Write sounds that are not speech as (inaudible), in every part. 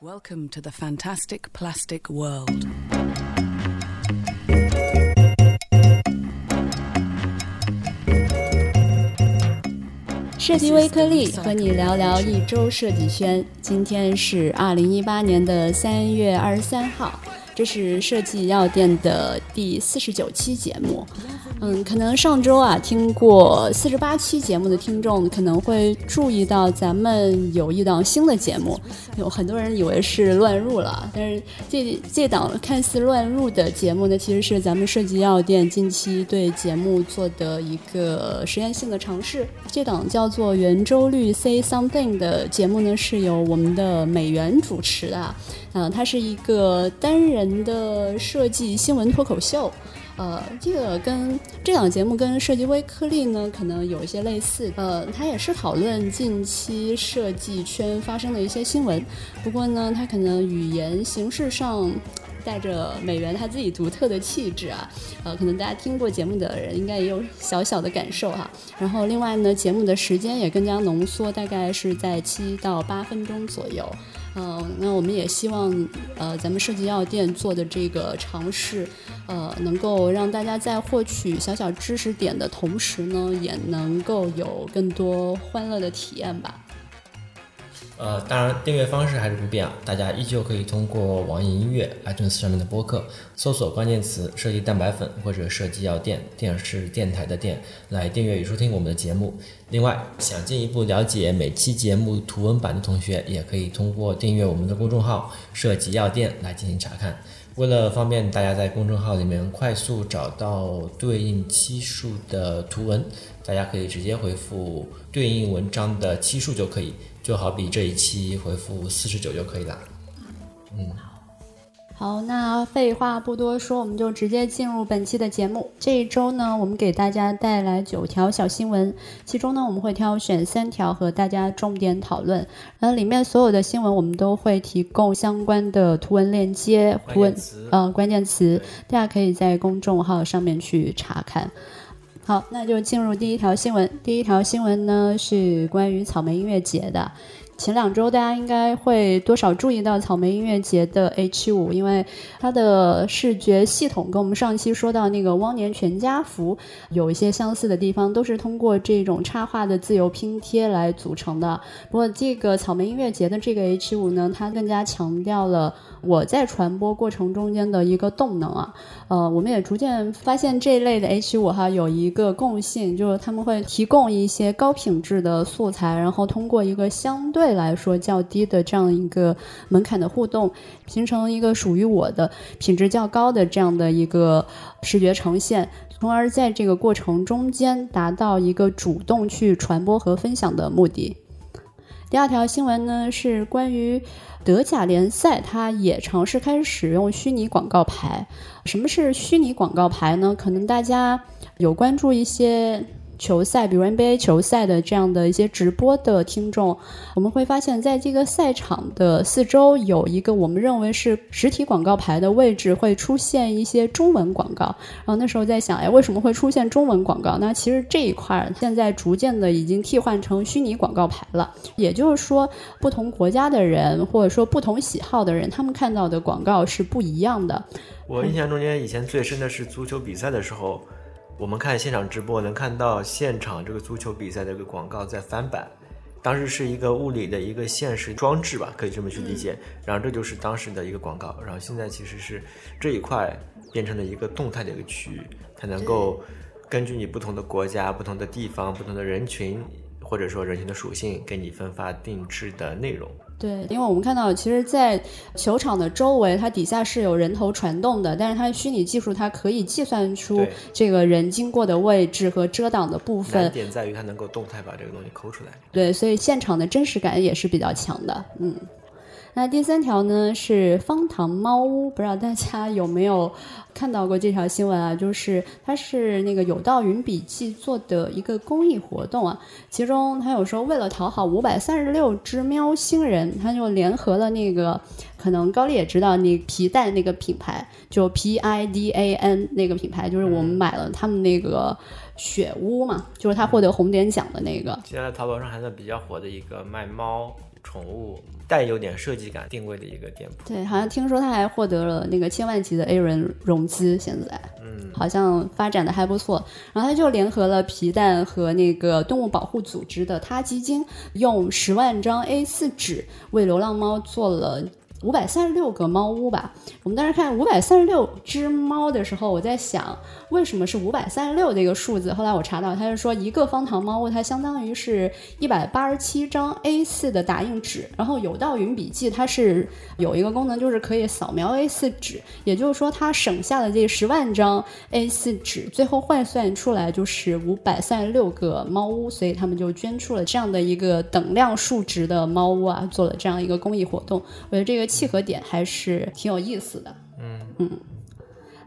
Welcome to the fantastic plastic world. 设计微颗粒和你聊聊一周设计圈。今天是二零一八年的三月二十三号，这是设计药店的第四十九期节目。嗯，可能上周啊听过四十八期节目的听众可能会注意到，咱们有一档新的节目，有很多人以为是乱入了，但是这这档看似乱入的节目呢，其实是咱们设计药店近期对节目做的一个实验性的尝试。这档叫做圆周率 Say Something 的节目呢，是由我们的美元主持的，嗯，它是一个单人的设计新闻脱口秀。呃，这个跟这档节目跟设计微颗粒呢，可能有一些类似。呃，它也是讨论近期设计圈发生的一些新闻，不过呢，它可能语言形式上带着美元他自己独特的气质啊。呃，可能大家听过节目的人应该也有小小的感受哈。然后另外呢，节目的时间也更加浓缩，大概是在七到八分钟左右。嗯，那我们也希望，呃，咱们设计药店做的这个尝试，呃，能够让大家在获取小小知识点的同时呢，也能够有更多欢乐的体验吧。呃，当然，订阅方式还是不变啊，大家依旧可以通过网易音乐、iTunes 上面的播客，搜索关键词“设计蛋白粉”或者“设计药店”，电视电台的电，来订阅与收听我们的节目。另外，想进一步了解每期节目图文版的同学，也可以通过订阅我们的公众号“设计药店”来进行查看。为了方便大家在公众号里面快速找到对应期数的图文，大家可以直接回复对应文章的期数就可以。就好比这一期回复四十九就可以了。嗯，好，那废话不多说，我们就直接进入本期的节目。这一周呢，我们给大家带来九条小新闻，其中呢，我们会挑选三条和大家重点讨论。然后里面所有的新闻，我们都会提供相关的图文链接、图文呃关键词，大家可以在公众号上面去查看。好，那就进入第一条新闻。第一条新闻呢是关于草莓音乐节的。前两周大家应该会多少注意到草莓音乐节的 H 五，因为它的视觉系统跟我们上期说到那个汪年全家福有一些相似的地方，都是通过这种插画的自由拼贴来组成的。不过这个草莓音乐节的这个 H 五呢，它更加强调了我在传播过程中间的一个动能啊。呃，我们也逐渐发现这一类的 H 五哈有一个共性，就是他们会提供一些高品质的素材，然后通过一个相对来说较低的这样一个门槛的互动，形成一个属于我的品质较高的这样的一个视觉呈现，从而在这个过程中间达到一个主动去传播和分享的目的。第二条新闻呢是关于德甲联赛，它也尝试开始使用虚拟广告牌。什么是虚拟广告牌呢？可能大家有关注一些。球赛，比如 NBA 球赛的这样的一些直播的听众，我们会发现，在这个赛场的四周有一个我们认为是实体广告牌的位置，会出现一些中文广告。然后那时候在想，哎，为什么会出现中文广告？那其实这一块现在逐渐的已经替换成虚拟广告牌了。也就是说，不同国家的人或者说不同喜好的人，他们看到的广告是不一样的。我印象中间以前最深的是足球比赛的时候。我们看现场直播，能看到现场这个足球比赛的一个广告在翻版，当时是一个物理的一个现实装置吧，可以这么去理解。然后这就是当时的一个广告，然后现在其实是这一块变成了一个动态的一个区域，它能够根据你不同的国家、不同的地方、不同的人群，或者说人群的属性，给你分发定制的内容。对，因为我们看到，其实，在球场的周围，它底下是有人头传动的，但是它虚拟技术，它可以计算出这个人经过的位置和遮挡的部分。点在于它能够动态把这个东西抠出来。对，所以现场的真实感也是比较强的。嗯。那第三条呢是方糖猫屋，不知道大家有没有看到过这条新闻啊？就是它是那个有道云笔记做的一个公益活动啊，其中他有说为了讨好五百三十六只喵星人，他就联合了那个可能高丽也知道那皮带那个品牌，就 P I D A N 那个品牌，就是我们买了他们那个雪屋嘛，就是他获得红点奖的那个。现在淘宝上还算比较火的一个卖猫。宠物带有点设计感定位的一个店铺。对，好像听说他还获得了那个千万级的 A 轮融资，现在，嗯，好像发展的还不错。然后他就联合了皮蛋和那个动物保护组织的他基金，用十万张 A 四纸为流浪猫做了。五百三十六个猫屋吧。我们当时看五百三十六只猫的时候，我在想为什么是五百三十六这个数字。后来我查到，他是说一个方糖猫屋它相当于是一百八十七张 A 四的打印纸。然后有道云笔记它是有一个功能，就是可以扫描 A 四纸，也就是说它省下的这十万张 A 四纸，最后换算出来就是五百三十六个猫屋，所以他们就捐出了这样的一个等量数值的猫屋啊，做了这样一个公益活动。我觉得这个。契合点还是挺有意思的，嗯嗯。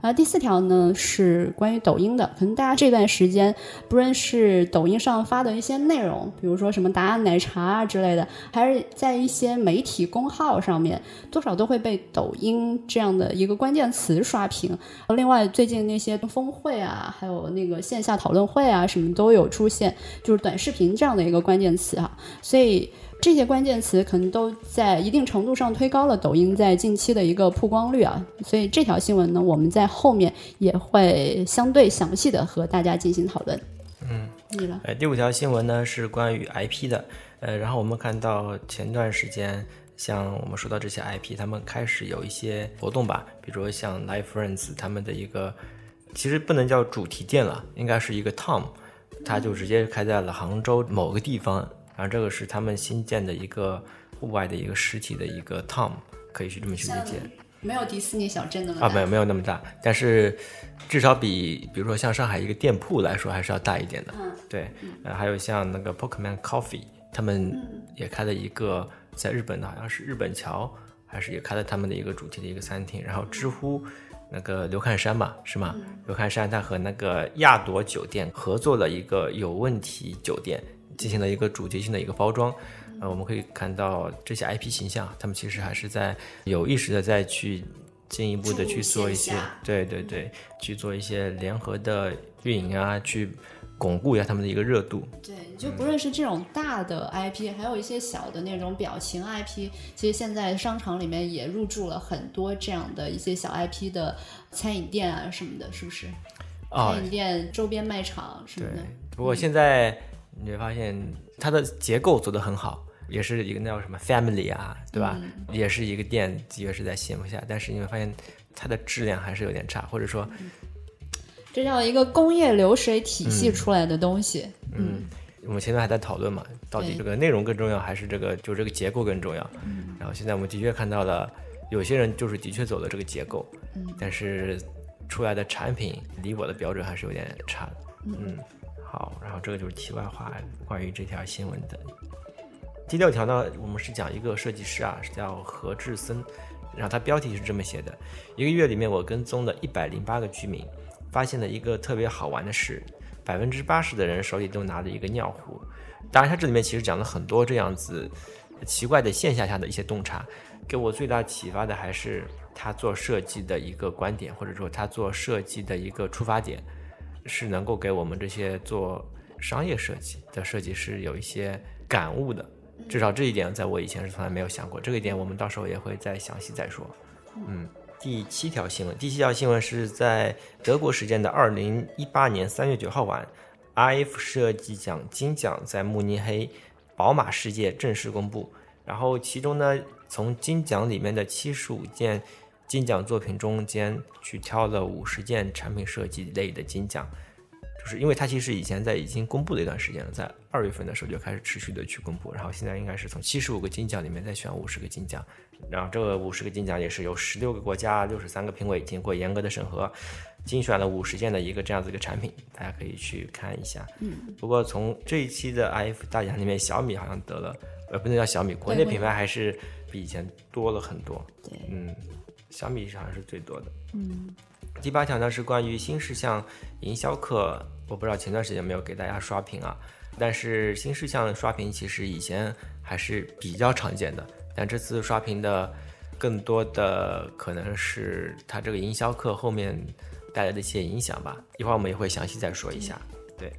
然后第四条呢是关于抖音的，可能大家这段时间不论是抖音上发的一些内容，比如说什么答案奶茶啊之类的，还是在一些媒体公号上面，多少都会被抖音这样的一个关键词刷屏。另外，最近那些峰会啊，还有那个线下讨论会啊，什么都有出现，就是短视频这样的一个关键词哈，所以。这些关键词可能都在一定程度上推高了抖音在近期的一个曝光率啊，所以这条新闻呢，我们在后面也会相对详细的和大家进行讨论。嗯，你了。呃，第五条新闻呢是关于 IP 的，呃，然后我们看到前段时间，像我们说到这些 IP，他们开始有一些活动吧，比如说像 Live Friends 他们的一个，其实不能叫主题店了，应该是一个 Tom，他就直接开在了杭州某个地方。然后这个是他们新建的一个户外的一个实体的一个 Tom，可以去这么去理解。没有迪士尼小镇那么啊，没有没有那么大，但是至少比比如说像上海一个店铺来说还是要大一点的。嗯，对。呃，还有像那个 Pokemon Coffee，他们也开了一个在日本的好像是日本桥，还是也开了他们的一个主题的一个餐厅。然后知乎那个刘汉山嘛，是吗？刘汉山他和那个亚朵酒店合作了一个有问题酒店。进行了一个主题性的一个包装，呃，我们可以看到这些 IP 形象，他们其实还是在有意识的再去进一步的去做一些，对对对，去做一些联合的运营啊，去巩固一下他们的一个热度。对，就不论是这种大的 IP，还有一些小的那种表情 IP，其实现在商场里面也入驻了很多这样的一些小 IP 的餐饮店啊什么的，是不是？餐饮店周边卖场什么的。不过现在。你会发现它的结构做得很好，也是一个那叫什么 family 啊，对吧？也是一个店，的确是在线下，但是你会发现它的质量还是有点差，或者说，这叫一个工业流水体系出来的东西。嗯，我们前面还在讨论嘛，到底这个内容更重要，还是这个就这个结构更重要？嗯，然后现在我们的确看到了，有些人就是的确走了这个结构，嗯，但是出来的产品离我的标准还是有点差的，嗯。好，然后这个就是题外话，关于这条新闻的。第六条呢，我们是讲一个设计师啊，是叫何志森，然后他标题是这么写的：一个月里面，我跟踪了一百零八个居民，发现了一个特别好玩的事，百分之八十的人手里都拿着一个尿壶。当然，他这里面其实讲了很多这样子奇怪的现象下的一些洞察，给我最大启发的还是他做设计的一个观点，或者说他做设计的一个出发点。是能够给我们这些做商业设计的设计师有一些感悟的，至少这一点在我以前是从来没有想过。这个一点我们到时候也会再详细再说。嗯，第七条新闻，第七条新闻是在德国时间的二零一八年三月九号晚，IF 设计奖金奖在慕尼黑宝马世界正式公布。然后其中呢，从金奖里面的七十五件。金奖作品中间去挑了五十件产品设计类的金奖，就是因为它其实以前在已经公布了一段时间了，在二月份的时候就开始持续的去公布，然后现在应该是从七十五个金奖里面再选五十个金奖，然后这五十个金奖也是由十六个国家六十三个评委经过严格的审核，精选了五十件的一个这样子一个产品，大家可以去看一下。嗯，不过从这一期的 IF 大奖里面，小米好像得了，呃，不能叫小米，国内品牌还是比以前多了很多。对，嗯。小米好像是最多的。嗯，第八条呢是关于新事项营销课，我不知道前段时间没有给大家刷屏啊。但是新事项刷屏其实以前还是比较常见的，但这次刷屏的更多的可能是它这个营销课后面带来的一些影响吧。一会儿我们也会详细再说一下。对，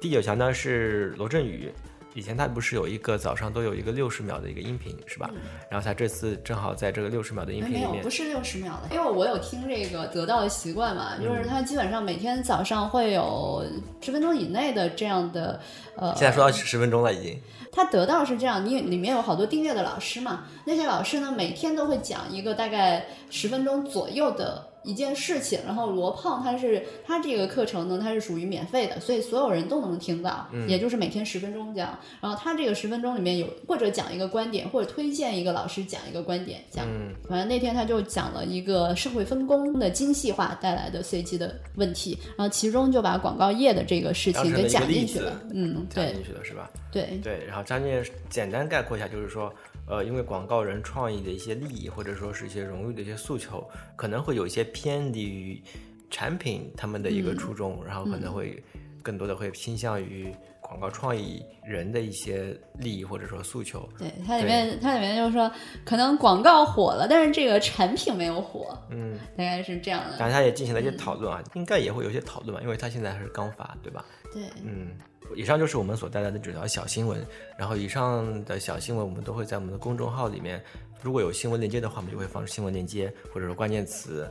第九条呢是罗振宇，以前他不是有一个早上都有一个六十秒的一个音频是吧？然后他这次正好在这个六十秒的音频没有，里面不，是六十秒的，因为我有听这个得到的习惯嘛，嗯就是他基本上每天早上会有十分钟以内的这样的，呃，现在说到十分钟了已经。他得到是这样，你里面有好多订阅的老师嘛，那些老师呢每天都会讲一个大概十分钟左右的一件事情，然后罗胖他是他这个课程呢，它是属于免费的，所以所有人都能听到，也就是每天十分钟这样。然后他这个十分钟里面有或者讲一个观点，或者推荐一个老师讲一个观点，讲。嗯。反正那天他就讲了一个社会分工的精细化带来的随机的问题，然后其中就把广告业的这个事情给讲进去了。嗯，对讲进去了是吧？对。对，然后张建简单概括一下，就是说，呃，因为广告人创意的一些利益，或者说是一些荣誉的一些诉求，可能会有一些偏离于产品他们的一个初衷，然后可能会更多的会倾向于广告创意人的一些利益或者说诉求。对，它里面它里面就是说，可能广告火了，但是这个产品没有火，嗯，大概是这样的。当然他也进行了一些讨论啊，应该也会有一些讨论吧，因为他现在还是刚发，对吧？对，嗯，以上就是我们所带来的这条小新闻。然后以上的小新闻我们都会在我们的公众号里面，如果有新闻链接的话，我们就会放新闻链接，或者说关键词，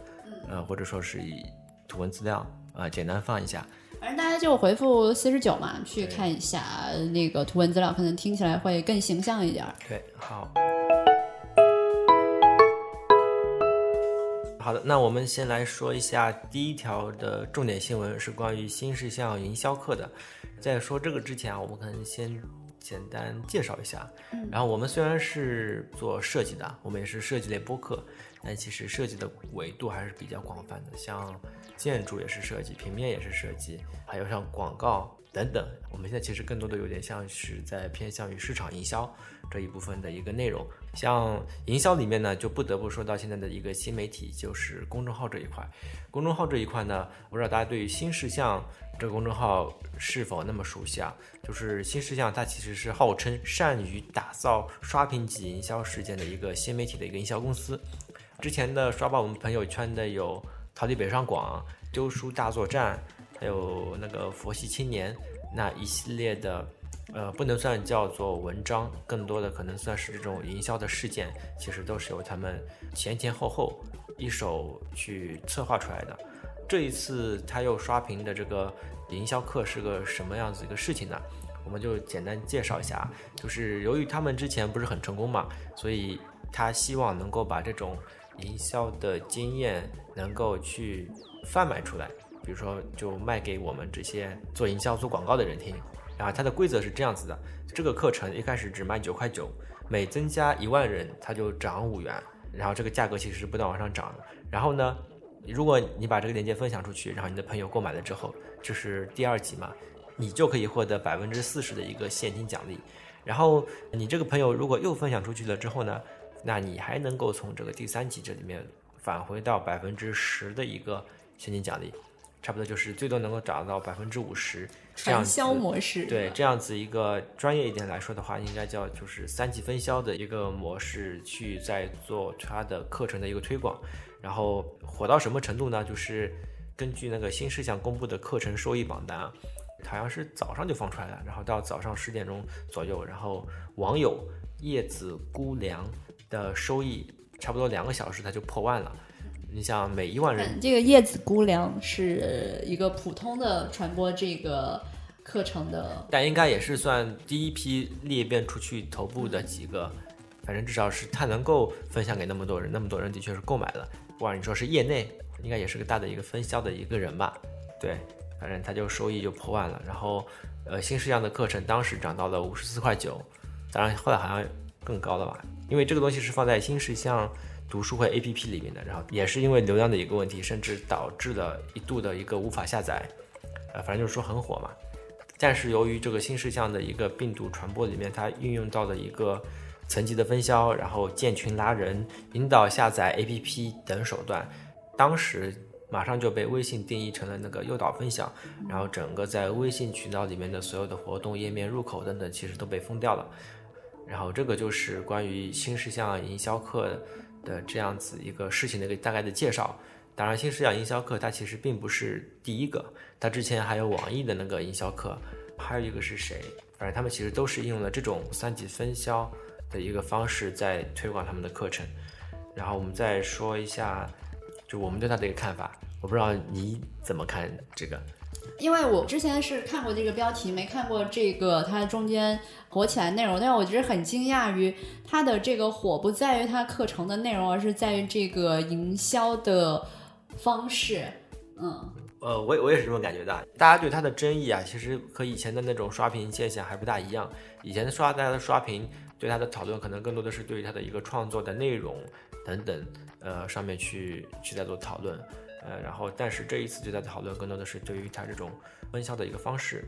呃，或者说是以图文资料啊、呃简单放一下。反正大家就回复四十九嘛，去看一下那个图文资料，可能听起来会更形象一点儿。对，好。好的，那我们先来说一下第一条的重点新闻，是关于新事项营销课的。在说这个之前啊，我们可能先简单介绍一下。然后我们虽然是做设计的，我们也是设计类播客，但其实设计的维度还是比较广泛的，像建筑也是设计，平面也是设计，还有像广告等等。我们现在其实更多的有点像是在偏向于市场营销这一部分的一个内容。像营销里面呢，就不得不说到现在的一个新媒体，就是公众号这一块。公众号这一块呢，不知道大家对于新事项这个公众号是否那么熟悉啊？就是新事项，它其实是号称善于打造刷屏级营销事件的一个新媒体的一个营销公司。之前的刷爆我们朋友圈的有逃离北上广、丢书大作战，还有那个佛系青年那一系列的。呃，不能算叫做文章，更多的可能算是这种营销的事件，其实都是由他们前前后后一手去策划出来的。这一次他又刷屏的这个营销课是个什么样子一个事情呢？我们就简单介绍一下，就是由于他们之前不是很成功嘛，所以他希望能够把这种营销的经验能够去贩卖出来，比如说就卖给我们这些做营销、做广告的人听。然后它的规则是这样子的，这个课程一开始只卖九块九，每增加一万人它就涨五元，然后这个价格其实是不断往上涨的。然后呢，如果你把这个链接分享出去，然后你的朋友购买了之后，这是第二级嘛，你就可以获得百分之四十的一个现金奖励。然后你这个朋友如果又分享出去了之后呢，那你还能够从这个第三级这里面返回到百分之十的一个现金奖励，差不多就是最多能够涨到百分之五十。这样子传销模式，对，这样子一个专业一点来说的话，应该叫就是三级分销的一个模式去在做它的课程的一个推广，然后火到什么程度呢？就是根据那个新事项公布的课程收益榜单啊，好像是早上就放出来了，然后到早上十点钟左右，然后网友叶子姑娘的收益差不多两个小时它就破万了。你想每一万人嗯，这个叶子姑娘是一个普通的传播这个课程的，但应该也是算第一批裂变出去头部的几个，反正至少是他能够分享给那么多人，那么多人的确是购买了。不管你说是业内，应该也是个大的一个分销的一个人吧？对，反正他就收益就破万了。然后，呃，新事项的课程当时涨到了五十四块九，当然后来好像更高了吧？因为这个东西是放在新事项读书会 APP 里面的，然后也是因为流量的一个问题，甚至导致了一度的一个无法下载，呃，反正就是说很火嘛。但是由于这个新事项的一个病毒传播里面，它运用到的一个层级的分销，然后建群拉人、引导下载 APP 等手段，当时马上就被微信定义成了那个诱导分享，然后整个在微信渠道里面的所有的活动页面、入口等等，其实都被封掉了。然后这个就是关于新事项营销课的这样子一个事情的一个大概的介绍。当然，新事项营销课它其实并不是第一个，它之前还有网易的那个营销课，还有一个是谁？反正他们其实都是应用了这种三级分销的一个方式在推广他们的课程。然后我们再说一下，就我们对他的一个看法。我不知道你怎么看这个？因为我之前是看过这个标题，没看过这个它中间火起来内容，但是我觉得很惊讶于它的这个火不在于它课程的内容，而是在于这个营销的方式。嗯，呃，我我也是这么感觉的。大家对它的争议啊，其实和以前的那种刷屏现象还不大一样。以前的刷大家的刷屏对它的讨论，可能更多的是对于它的一个创作的内容等等，呃，上面去去在做讨论。呃，然后，但是这一次对他的讨论更多的是对于他这种分销的一个方式，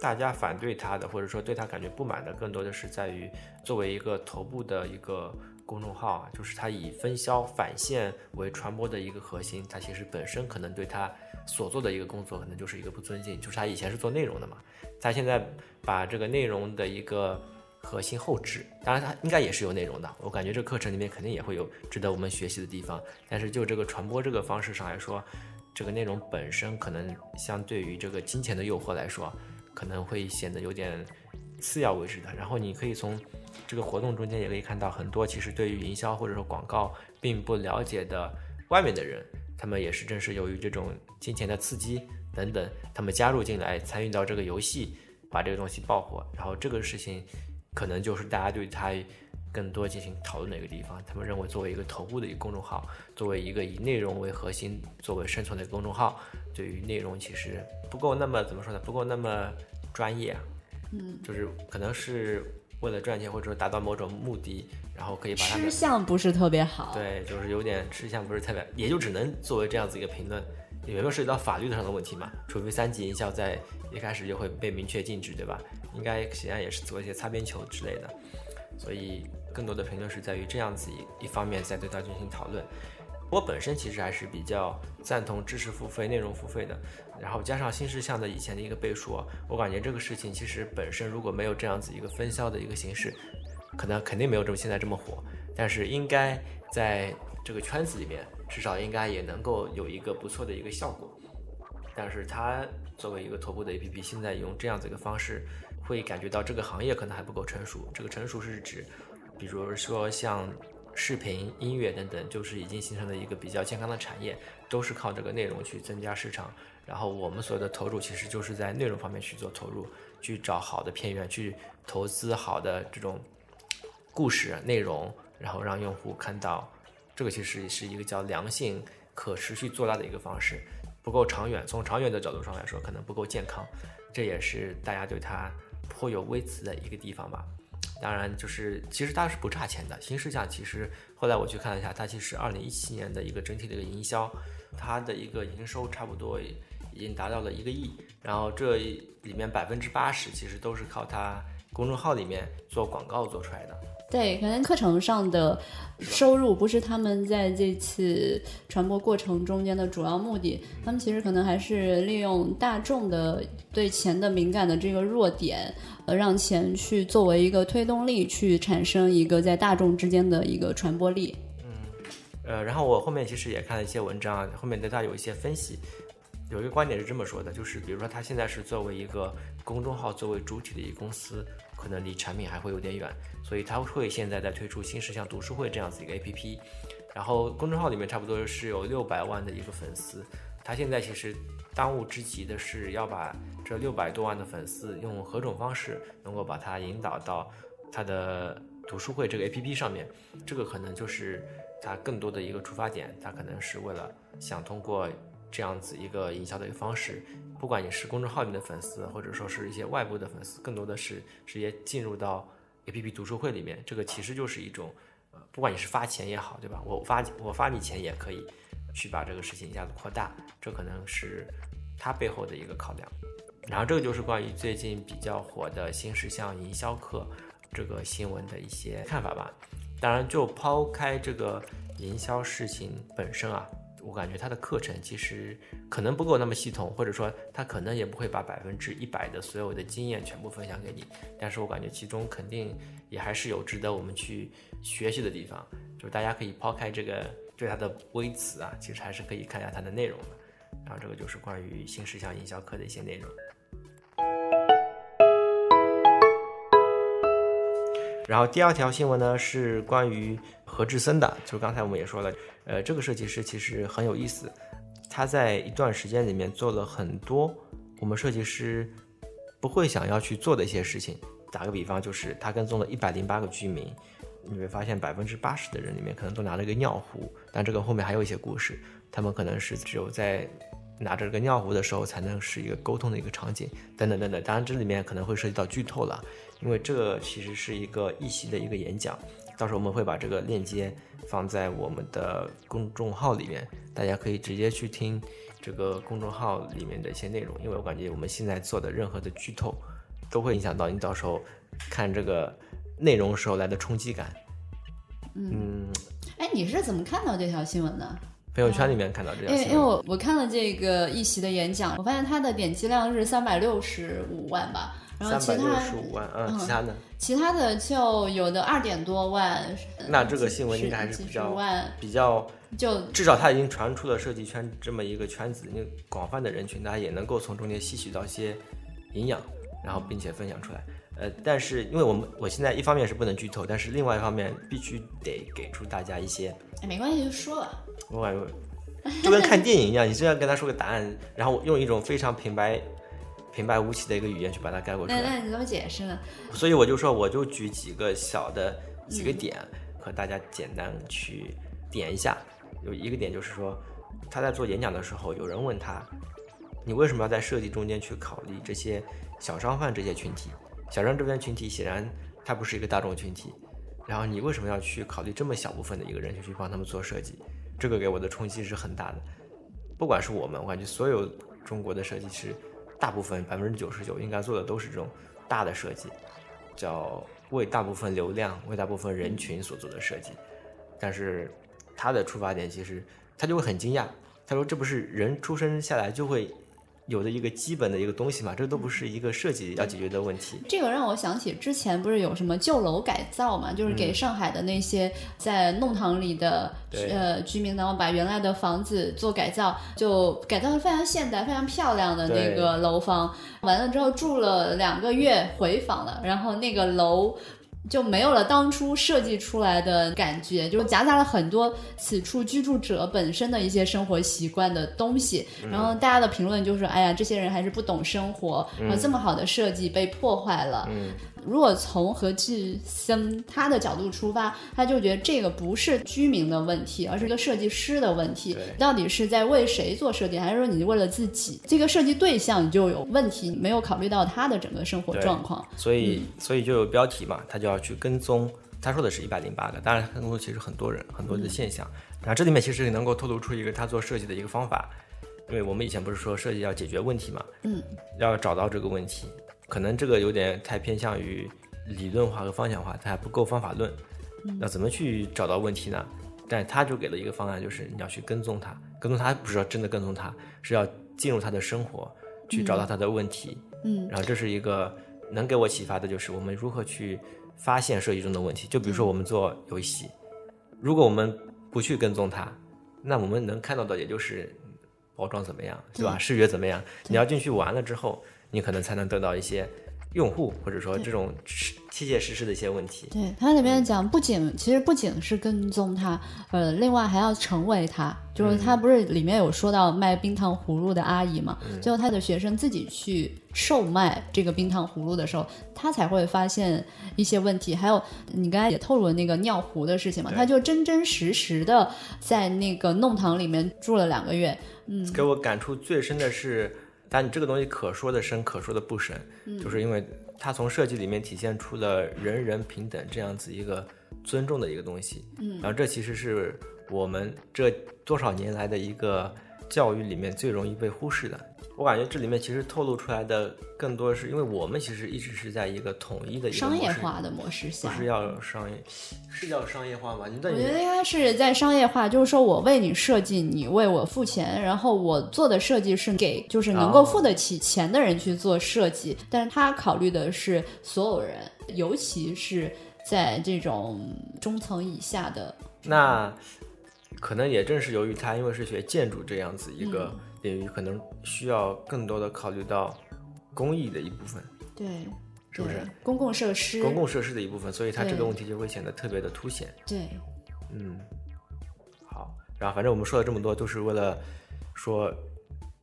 大家反对他的，或者说对他感觉不满的，更多的是在于作为一个头部的一个公众号啊，就是他以分销返现为传播的一个核心，他其实本身可能对他所做的一个工作可能就是一个不尊敬，就是他以前是做内容的嘛，他现在把这个内容的一个。核心后置，当然它应该也是有内容的。我感觉这课程里面肯定也会有值得我们学习的地方。但是就这个传播这个方式上来说，这个内容本身可能相对于这个金钱的诱惑来说，可能会显得有点次要位置的。然后你可以从这个活动中间也可以看到很多其实对于营销或者说广告并不了解的外面的人，他们也是正是由于这种金钱的刺激等等，他们加入进来参与到这个游戏，把这个东西爆火。然后这个事情。可能就是大家对它更多进行讨论的一个地方。他们认为，作为一个头部的一个公众号，作为一个以内容为核心、作为生存的公众号，对于内容其实不够那么怎么说呢？不够那么专业。嗯，就是可能是为了赚钱，或者说达到某种目的，然后可以把它吃相不是特别好。对，就是有点吃相不是特别，也就只能作为这样子一个评论。有没有涉及到法律上的问题嘛？除非三级营销在一开始就会被明确禁止，对吧？应该显然也是做一些擦边球之类的，所以更多的评论是在于这样子一一方面在对它进行讨论。我本身其实还是比较赞同知识付费、内容付费的，然后加上新事项的以前的一个背书，我感觉这个事情其实本身如果没有这样子一个分销的一个形式，可能肯定没有这么现在这么火。但是应该在这个圈子里面，至少应该也能够有一个不错的一个效果。但是它作为一个头部的 APP，现在用这样子一个方式。会感觉到这个行业可能还不够成熟。这个成熟是指，比如说像视频、音乐等等，就是已经形成了一个比较健康的产业，都是靠这个内容去增加市场。然后我们所有的投入其实就是在内容方面去做投入，去找好的片源，去投资好的这种故事内容，然后让用户看到。这个其实是一个叫良性、可持续做大的一个方式，不够长远。从长远的角度上来说，可能不够健康。这也是大家对它。颇有微词的一个地方吧，当然就是其实它是不差钱的。新事项其实后来我去看了一下，它其实二零一七年的一个整体的一个营销，它的一个营收差不多已经达到了一个亿，然后这里面百分之八十其实都是靠它公众号里面做广告做出来的。对，可能课程上的收入不是他们在这次传播过程中间的主要目的，他们其实可能还是利用大众的对钱的敏感的这个弱点，呃，让钱去作为一个推动力，去产生一个在大众之间的一个传播力。嗯，呃，然后我后面其实也看了一些文章，后面对他有一些分析，有一个观点是这么说的，就是比如说他现在是作为一个公众号作为主体的一个公司。可能离产品还会有点远，所以他会现在在推出新事项读书会这样子一个 APP，然后公众号里面差不多是有六百万的一个粉丝，他现在其实当务之急的是要把这六百多万的粉丝用何种方式能够把它引导到他的读书会这个 APP 上面，这个可能就是他更多的一个出发点，他可能是为了想通过。这样子一个营销的一个方式，不管你是公众号里面的粉丝，或者说是一些外部的粉丝，更多的是直接进入到 APP 读书会里面。这个其实就是一种，呃，不管你是发钱也好，对吧？我发我发你钱也可以去把这个事情一下子扩大，这可能是它背后的一个考量。然后这个就是关于最近比较火的新事项营销课这个新闻的一些看法吧。当然，就抛开这个营销事情本身啊。我感觉他的课程其实可能不够那么系统，或者说他可能也不会把百分之一百的所有的经验全部分享给你。但是我感觉其中肯定也还是有值得我们去学习的地方，就是大家可以抛开这个对他的微词啊，其实还是可以看一下它的内容的。然后这个就是关于新事项营销课的一些内容。然后第二条新闻呢是关于何志森的，就刚才我们也说了，呃，这个设计师其实很有意思，他在一段时间里面做了很多我们设计师不会想要去做的一些事情。打个比方，就是他跟踪了一百零八个居民，你会发现百分之八十的人里面可能都拿了一个尿壶，但这个后面还有一些故事，他们可能是只有在拿着这个尿壶的时候才能是一个沟通的一个场景，等等等等。当然这里面可能会涉及到剧透了，因为这个其实是一个一席的一个演讲，到时候我们会把这个链接放在我们的公众号里面，大家可以直接去听这个公众号里面的一些内容，因为我感觉我们现在做的任何的剧透。都会影响到你到时候看这个内容时候来的冲击感。嗯，哎，你是怎么看到这条新闻的？朋友圈里面看到这条新闻。因为因为我我看了这个一席的演讲，我发现他的点击量是三百六十五万吧，然后其他三百六十五万，嗯，其他呢？其他的就有的二点多万。那这个新闻应该还是比较万，比较，就至少它已经传出了设计圈这么一个圈子，那广泛的人群，大家也能够从中间吸取到一些营养，然后并且分享出来。呃，但是因为我们我现在一方面是不能剧透，但是另外一方面必须得给出大家一些哎没关系就说吧。(laughs) 我感觉就跟看电影一样，你这样跟他说个答案，然后用一种非常平白平白无奇的一个语言去把它概括出来。那那你怎么解释呢？所以我就说，我就举几个小的几个点和大家简单去点一下。有一个点就是说，他在做演讲的时候，有人问他，你为什么要在设计中间去考虑这些小商贩这些群体？小商这边群体显然他不是一个大众群体，然后你为什么要去考虑这么小部分的一个人群去帮他们做设计？这个给我的冲击是很大的。不管是我们，我感觉所有中国的设计师，大部分百分之九十九应该做的都是这种大的设计，叫为大部分流量、为大部分人群所做的设计。但是他的出发点其实他就会很惊讶，他说这不是人出生下来就会有的一个基本的一个东西嘛？这都不是一个设计要解决的问题。这个让我想起之前不是有什么旧楼改造嘛，就是给上海的那些在弄堂里的、对呃居民，然后把原来的房子做改造，就改造的非常现代、非常漂亮的那个楼房。完了之后住了两个月，回访了，然后那个楼。就没有了当初设计出来的感觉，就夹杂了很多此处居住者本身的一些生活习惯的东西。然后大家的评论就是：哎呀，这些人还是不懂生活，然后这么好的设计被破坏了。嗯，如果从何志森他的角度出发，他就觉得这个不是居民的问题，而是一个设计师的问题。到底是在为谁做设计，还是说你为了自己？这个设计对象你就有问题，没有考虑到他的整个生活状况。所以所以就有标题嘛，他就要去跟踪。他说的是一百零八个，当然跟踪其实很多人很多的现象。然后这里面其实能够透露出一个他做设计的一个方法，因为我们以前不是说设计要解决问题嘛，嗯，要找到这个问题，可能这个有点太偏向于理论化和方向化，它还不够方法论。那怎么去找到问题呢？但他就给了一个方案，就是你要去跟踪他，跟踪他不是要真的跟踪他，是要进入他的生活，去找到他的问题。嗯，然后这是一个能给我启发的，就是我们如何去发现设计中的问题。就比如说我们做游戏，如果我们不去跟踪它，那我们能看到的也就是包装怎么样，对吧？视觉怎么样？你要进去玩了之后，你可能才能得到一些用户或者说这种实切切实实的一些问题。对，它里面讲，不仅其实不仅是跟踪他，呃，另外还要成为他。就是他不是里面有说到卖冰糖葫芦的阿姨嘛，最后他的学生自己去售卖这个冰糖葫芦的时候，他才会发现一些问题。还有你刚才也透露了那个尿壶的事情嘛，他就真真实实的在那个弄堂里面住了两个月。嗯给我感触最深的是，但你这个东西可说的深，可说的不深，嗯就是因为它从设计里面体现出了人人平等这样子一个尊重的一个东西。嗯，然后这其实是我们这多少年来的一个教育里面最容易被忽视的。我感觉这里面其实透露出来的更多是因为我们其实一直是在一个统一的一商业化的模式下，不是要商业，是叫商业化吗？你我觉得应该是在商业化，就是说我为你设计，你为我付钱，然后我做的设计是给就是能够付得起钱的人去做设计，但是他考虑的是所有人，尤其是在这种中层以下的，那可能也正是由于他因为是学建筑这样子一个领域，可能需要更多的考虑到工艺的一部分。对，是不是？公共设施，公共设施的一部分，所以他这个问题就会显得特别的凸显。对嗯，好，然后反正我们说了这么多，都是为了说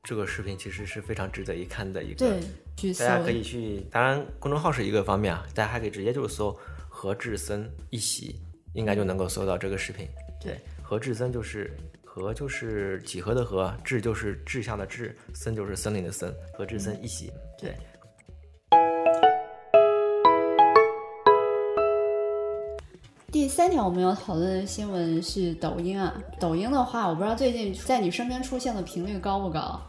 这个视频其实是非常值得一看的一个对，去大家可以去，当然公众号是一个方面啊，大家还可以直接就是搜何志森一席，应该就能够搜到这个视频。对，何志森就是和就是几何的和，志就是志向的志，森就是森林的森，和志森一起。对。第三条我们要讨论的新闻是抖音啊。抖音的话，我不知道最近在你身边出现的频率高不高。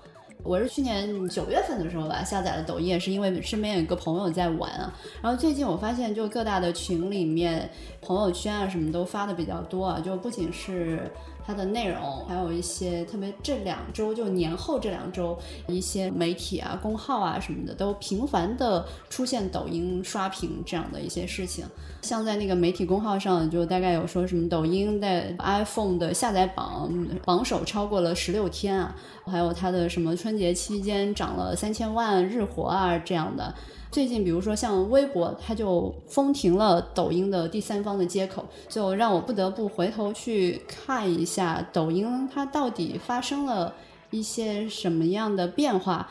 我是去年九月份的时候吧，下载了抖音，也是因为身边有一个朋友在玩啊。然后最近我发现，就各大的群里面、朋友圈啊什么都发的比较多啊，就不仅是它的内容，还有一些特别这两周就年后这两周，一些媒体啊、公号啊什么的都频繁的出现抖音刷屏这样的一些事情。像在那个媒体公号上，就大概有说什么抖音的 iPhone 的下载榜榜首超过了十六天啊，还有它的什么春节期间涨了三千万日活啊这样的。最近，比如说像微博，它就封停了抖音的第三方的接口，就让我不得不回头去看一下抖音它到底发生了一些什么样的变化。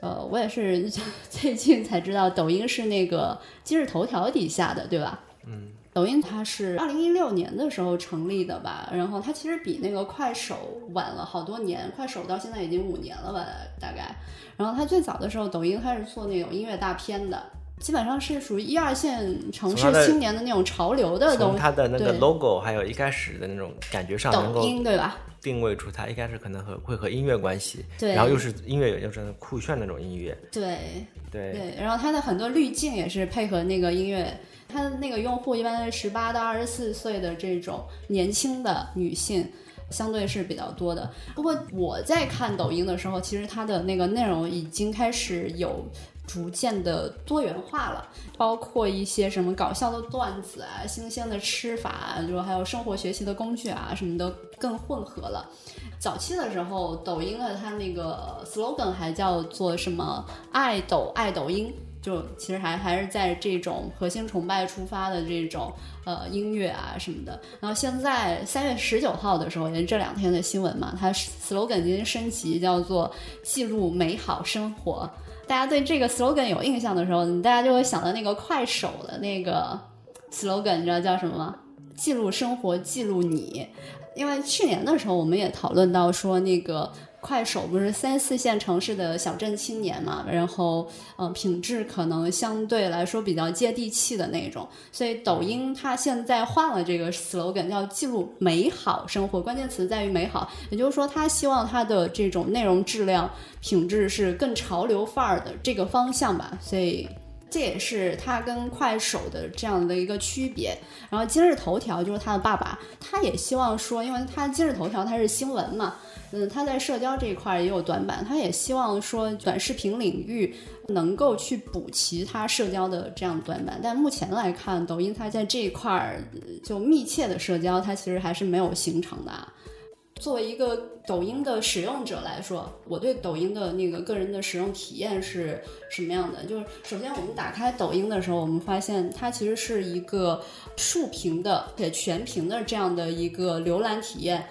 呃，我也是 (laughs) 最近才知道，抖音是那个今日头条底下的，对吧？嗯，抖音它是二零一六年的时候成立的吧，然后它其实比那个快手晚了好多年，快手到现在已经五年了吧，大概。然后它最早的时候，抖音它是做那种音乐大片的，基本上是属于一二线城市青年的那种潮流的东从西。它的那个 logo，还有一开始的那种感觉上，能抖够音对吧？定位出它一开始可能和会和音乐关系，对然后又是音乐，又是酷炫那种音乐，对对，对，然后它的很多滤镜也是配合那个音乐，它的那个用户一般是十八到二十四岁的这种年轻的女性。相对是比较多的，不过我在看抖音的时候，其实它的那个内容已经开始有逐渐的多元化了，包括一些什么搞笑的段子啊、新鲜的吃法，就还有生活学习的工具啊什么的更混合了。早期的时候，抖音的它那个 slogan 还叫做什么“爱抖爱抖音”，就其实还还是在这种核心崇拜出发的这种呃音乐啊什么的。然后现在三月十九号的时候，也是这两天的新闻嘛，它 slogan 已经升级，叫做“记录美好生活”。大家对这个 slogan 有印象的时候，大家就会想到那个快手的那个 slogan，你知道叫什么吗？记录生活，记录你。因为去年的时候，我们也讨论到说，那个快手不是三四线城市的小镇青年嘛，然后呃，品质可能相对来说比较接地气的那种，所以抖音它现在换了这个 slogan，叫记录美好生活，关键词在于美好，也就是说，它希望它的这种内容质量、品质是更潮流范儿的这个方向吧，所以。这也是它跟快手的这样的一个区别。然后今日头条就是他的爸爸，他也希望说，因为他今日头条它是新闻嘛，嗯，他在社交这一块也有短板，他也希望说短视频领域能够去补齐他社交的这样短板。但目前来看，抖音它在这一块儿就密切的社交，它其实还是没有形成的。作为一个抖音的使用者来说，我对抖音的那个个人的使用体验是什么样的？就是首先我们打开抖音的时候，我们发现它其实是一个竖屏的且全屏的这样的一个浏览体验。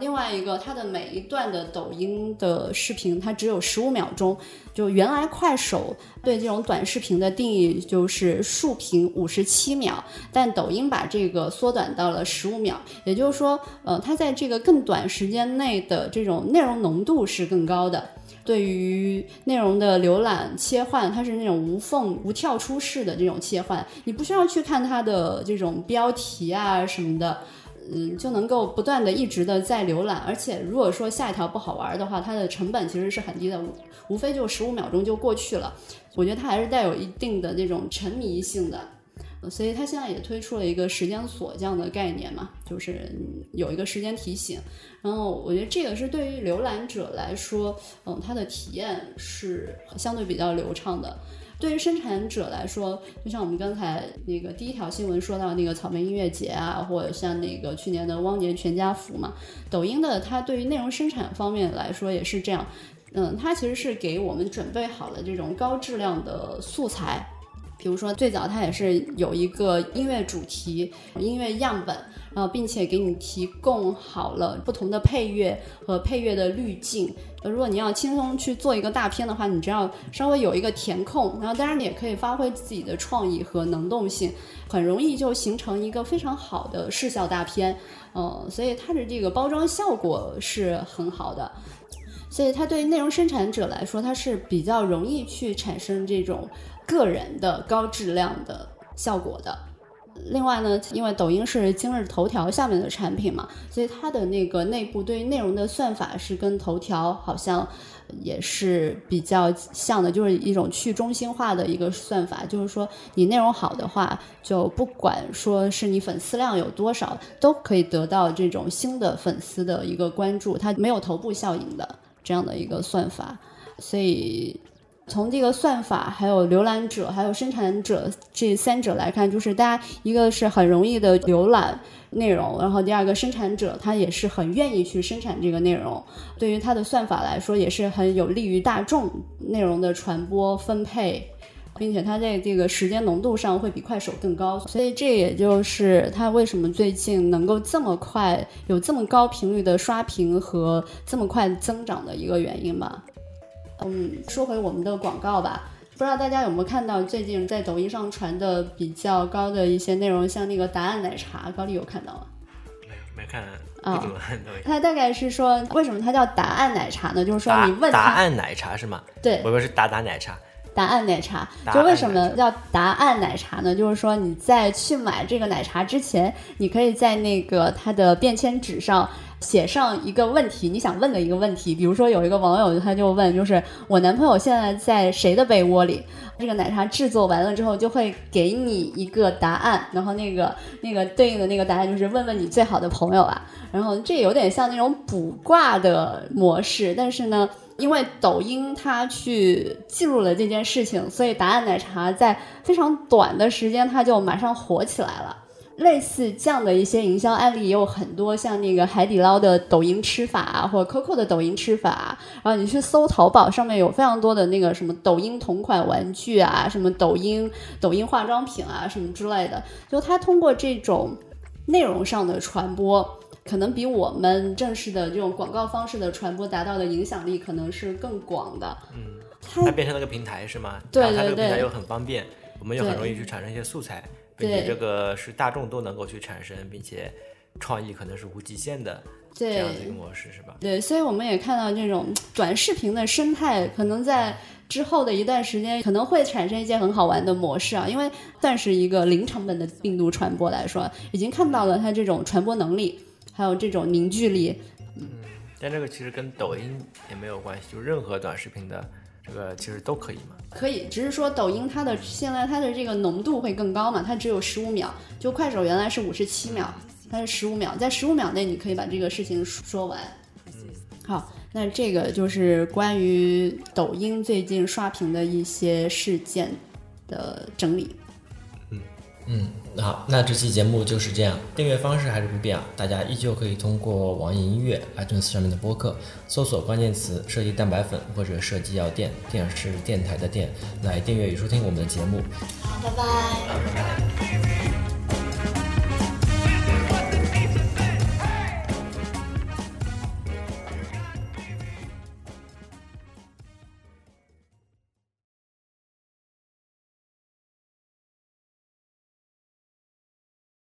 另外一个，它的每一段的抖音的视频，它只有十五秒钟。就原来快手对这种短视频的定义就是竖屏五十七秒，但抖音把这个缩短到了十五秒，也就是说，呃，它在这个更短时间内的这种内容浓度是更高的。对于内容的浏览切换，它是那种无缝、无跳出式的这种切换，你不需要去看它的这种标题啊什么的。嗯，就能够不断的一直的在浏览，而且如果说下一条不好玩的话，它的成本其实是很低的，无非就十五秒钟就过去了。我觉得它还是带有一定的这种沉迷性的，所以它现在也推出了一个时间锁这样的概念嘛，就是有一个时间提醒。然后我觉得这个是对于浏览者来说，嗯，它的体验是相对比较流畅的。对于生产者来说，就像我们刚才那个第一条新闻说到那个草莓音乐节啊，或者像那个去年的汪年全家福嘛，抖音的它对于内容生产方面来说也是这样，嗯，它其实是给我们准备好了这种高质量的素材，比如说，最早它也是有一个音乐主题、音乐样本，然后并且给你提供好了不同的配乐和配乐的滤镜。如果你要轻松去做一个大片的话，你只要稍微有一个填空，然后当然你也可以发挥自己的创意和能动性，很容易就形成一个非常好的视效大片。呃，所以它的这个包装效果是很好的。所以它对内容生产者来说，它是比较容易去产生这种个人的高质量的效果的。另外呢，因为抖音是今日头条下面的产品嘛，所以它的那个内部对于内容的算法是跟头条好像也是比较像的，就是一种去中心化的一个算法，就是说你内容好的话，就不管说是你粉丝量有多少，都可以得到这种新的粉丝的一个关注，它没有头部效应的这样的一个算法，所以。从这个算法、还有浏览者、还有生产者这三者来看，就是大家一个是很容易的浏览内容，然后第二个生产者他也是很愿意去生产这个内容，对于它的算法来说也是很有利于大众内容的传播分配。并且它在这个时间浓度上会比快手更高，所以这也就是它为什么最近能够这么快有这么高频率的刷屏和这么快增长的一个原因吧。嗯，说回我们的广告吧，不知道大家有没有看到最近在抖音上传的比较高的一些内容，像那个答案奶茶，高丽有看到吗？没有没看啊不怎么看抖音。它大概是说，为什么它叫答案奶茶呢？就是说你问他，答案奶茶是吗？对我以为是达达奶茶。答案奶茶，就为什么叫答案奶茶呢？就是说你在去买这个奶茶之前，你可以在那个它的便签纸上写上一个问题，你想问的一个问题。比如说有一个网友他就问，就是我男朋友现在在谁的被窝里？这个奶茶制作完了之后，就会给你一个答案，然后那个那个对应的那个答案就是问问你最好的朋友啊。然后这有点像那种卜卦的模式，但是呢，因为抖音它去记录了这件事情，所以答案奶茶在非常短的时间它就马上火起来了。类似这样的一些营销案例也有很多，像那个海底捞的抖音吃法啊，或者 COCO 的抖音吃法啊。然后你去搜淘宝上面有非常多的那个什么抖音同款玩具啊，什么抖音抖音化妆品啊，什么之类的。就它通过这种内容上的传播，可能比我们正式的这种广告方式的传播达到的影响力可能是更广的。嗯，它它变成了个平台是吗？对然后它这个对对平台又很方便，我们又很容易去产生一些素材，并且对这个是大众都能够去产生，并且创意可能是无极限的这样的一个模式是吧？对，所以我们也看到这种短视频的生态，可能在之后的一段时间可能会产生一些很好玩的模式啊，因为算是一个零成本的病毒传播来说，已经看到了它这种传播能力，还有这种凝聚力。嗯但这个其实跟抖音也没有关系，就任何短视频的这个其实都可以嘛。可以，只是说抖音它的现在它的这个浓度会更高嘛，它只有十五秒，就快手原来是五十七秒，它是十五秒，在十五秒内你可以把这个事情说完。好，那这个就是关于抖音最近刷屏的一些事件的整理。嗯，好，那这期节目就是这样。订阅方式还是不变啊，大家依旧可以通过网易音乐、iTunes 上面的播客搜索关键词“设计蛋白粉”或者“设计药店”，电视电台的电，来订阅与收听我们的节目。好，拜拜。